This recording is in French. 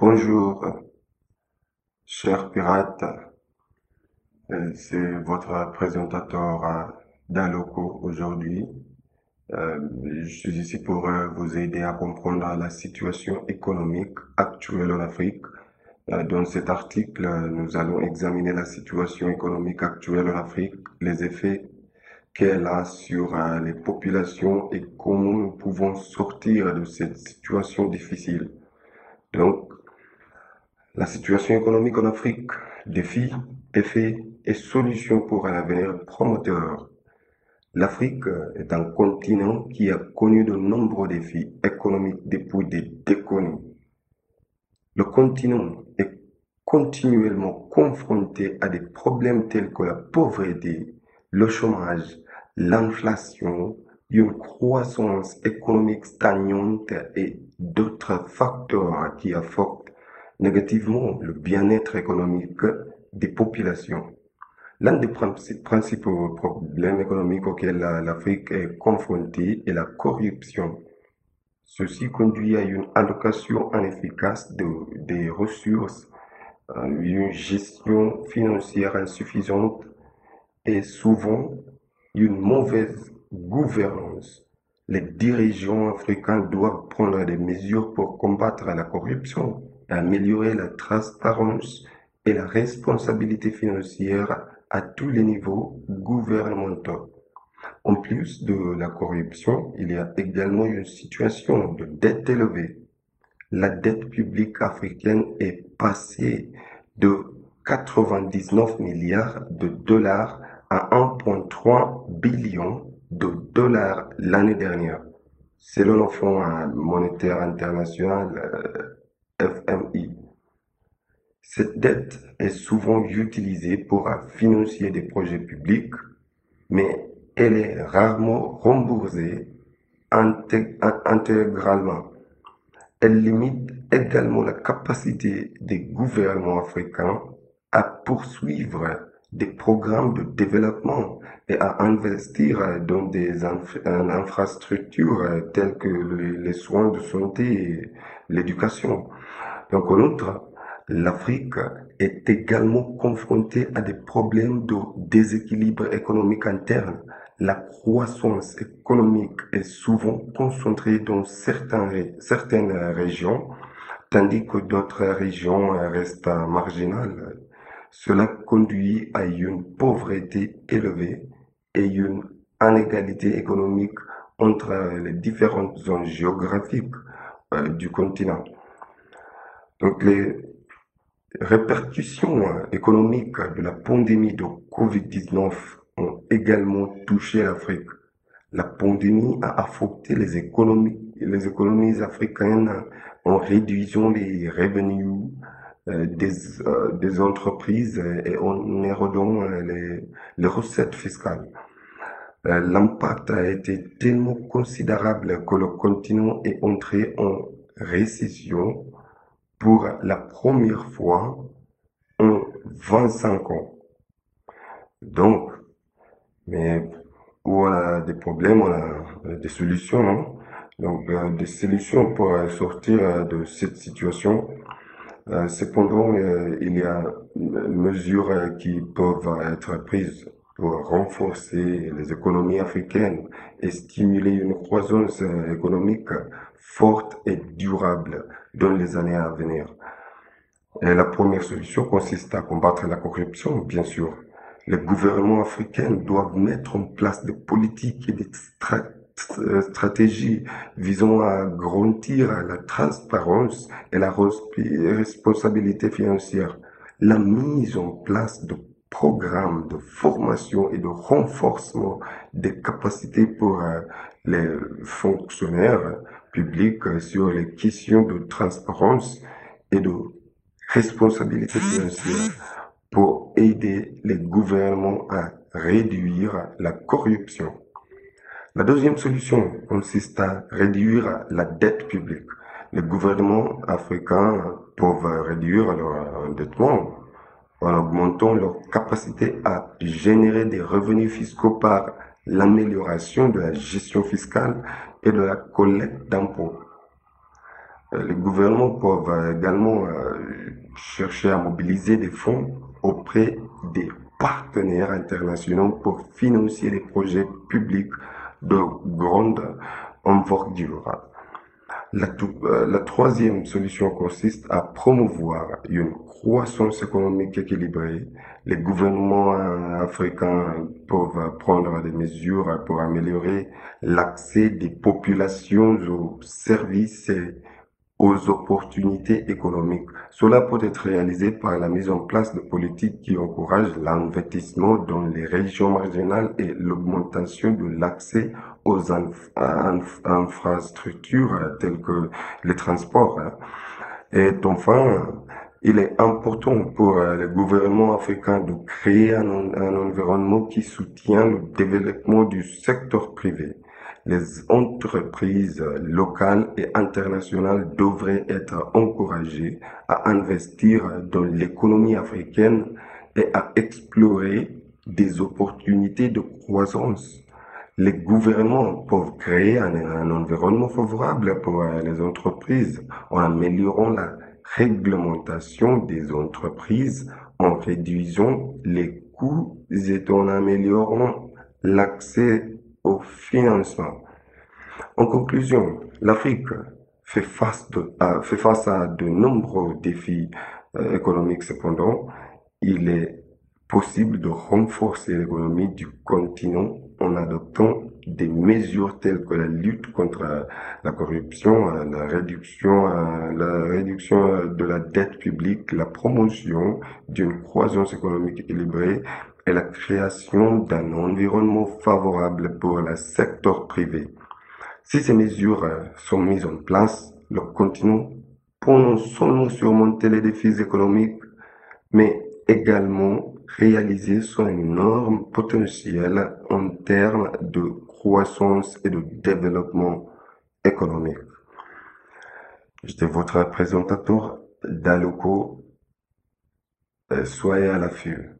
Bonjour, chers pirates, Euh, c'est votre présentateur euh, d'Aloco aujourd'hui. Euh, je suis ici pour vous aider à comprendre la situation économique actuelle en Afrique. Dans cet article, nous allons examiner la situation économique actuelle en Afrique, les effets qu'elle a sur les populations et comment nous pouvons sortir de cette situation difficile. Donc, la situation économique en Afrique, défis, effets et solutions pour un avenir promoteur. L'Afrique est un continent qui a connu de nombreux défis économiques depuis des décennies. Le continent est continuellement confronté à des problèmes tels que la pauvreté, le chômage, l'inflation, une croissance économique stagnante et d'autres facteurs qui affectent négativement le bien-être économique des populations. L'un des principaux problèmes économiques auxquels l'Afrique est confrontée est la corruption. Ceci conduit à une allocation inefficace de, des ressources, euh, une gestion financière insuffisante et souvent une mauvaise gouvernance. Les dirigeants africains doivent prendre des mesures pour combattre la corruption améliorer la transparence et la responsabilité financière à tous les niveaux gouvernementaux. En plus de la corruption, il y a également une situation de dette élevée. La dette publique africaine est passée de 99 milliards de dollars à 1,3 billion de dollars l'année dernière, selon le Fonds monétaire international euh, FMI. Cette dette est souvent utilisée pour financer des projets publics, mais elle est rarement remboursée intégralement. Elle limite également la capacité des gouvernements africains à poursuivre des programmes de développement et à investir dans des infrastructures telles que les soins de santé et l'éducation. Donc, en outre, l'Afrique est également confrontée à des problèmes de déséquilibre économique interne. La croissance économique est souvent concentrée dans certaines, certaines régions, tandis que d'autres régions restent marginales. Cela conduit à une pauvreté élevée et une inégalité économique entre les différentes zones géographiques euh, du continent. Donc les répercussions euh, économiques de la pandémie de COVID-19 ont également touché l'Afrique. La pandémie a affecté les économies, les économies africaines en réduisant les revenus des, euh, des entreprises et en érodant euh, les, recettes fiscales. Euh, L'impact a été tellement considérable que le continent est entré en récession pour la première fois en 25 ans. Donc, mais où on a des problèmes, on a des solutions, non? Donc, euh, des solutions pour euh, sortir euh, de cette situation. Euh, cependant, euh, il y a mesures euh, qui peuvent être prises pour renforcer les économies africaines et stimuler une croissance économique forte et durable dans les années à venir. La première solution consiste à combattre la corruption, bien sûr. Les gouvernements africains doivent mettre en place des politiques et des stra stratégies visant à garantir la transparence et la responsabilité financière. La mise en place de programmes de formation et de renforcement des capacités pour euh, les fonctionnaires publics sur les questions de transparence et de responsabilité financière pour aider les gouvernements à réduire la corruption. La deuxième solution consiste à réduire la dette publique. Les gouvernements africains peuvent réduire leur endettement en augmentant leur capacité à générer des revenus fiscaux par l'amélioration de la gestion fiscale et de la collecte d'impôts. Euh, Les gouvernements peuvent également euh, chercher à mobiliser des fonds auprès des partenaires internationaux pour financer les projets publics de grande envergure. Euh, la troisième solution consiste à promouvoir une croissance économique équilibrée. Les gouvernements euh, africains peuvent prendre des mesures pour améliorer l'accès des populations aux services aux opportunités économiques. Cela peut être réalisé par la mise en place de politiques qui encouragent l'investissement dans les régions marginales et l'augmentation de l'accès aux inf- inf- infrastructures telles que les transports. hein. Et enfin, il est important pour euh, les gouvernements africains de créer un environnement qui soutient le développement du secteur privé. Les entreprises locales et internationales devraient être encouragées à investir dans l'économie africaine et à explorer des opportunités de croissance. Les gouvernements peuvent créer un, environnement favorable pour euh, les entreprises en améliorant la réglementation des entreprises, en réduisant les coûts et en améliorant l'accès au financement. En conclusion, l'Afrique fait face, de- à, de nombreux défis euh, économiques. Cependant, il est possible de renforcer l'économie du continent en adoptant des mesures telles que la lutte contre euh, la corruption, euh, la réduction, euh, euh, de la dette publique, la promotion d'une croissance économique équilibrée la création d'un environnement favorable pour le secteur privé. Si ces mesures sont mises en place, le continent peut non seulement surmonter les défis économiques, mais également réaliser son énorme potentiel en termes de croissance et de développement économique. J'étais votre présentateur d'Aloco. Euh, Soyez à l'affût.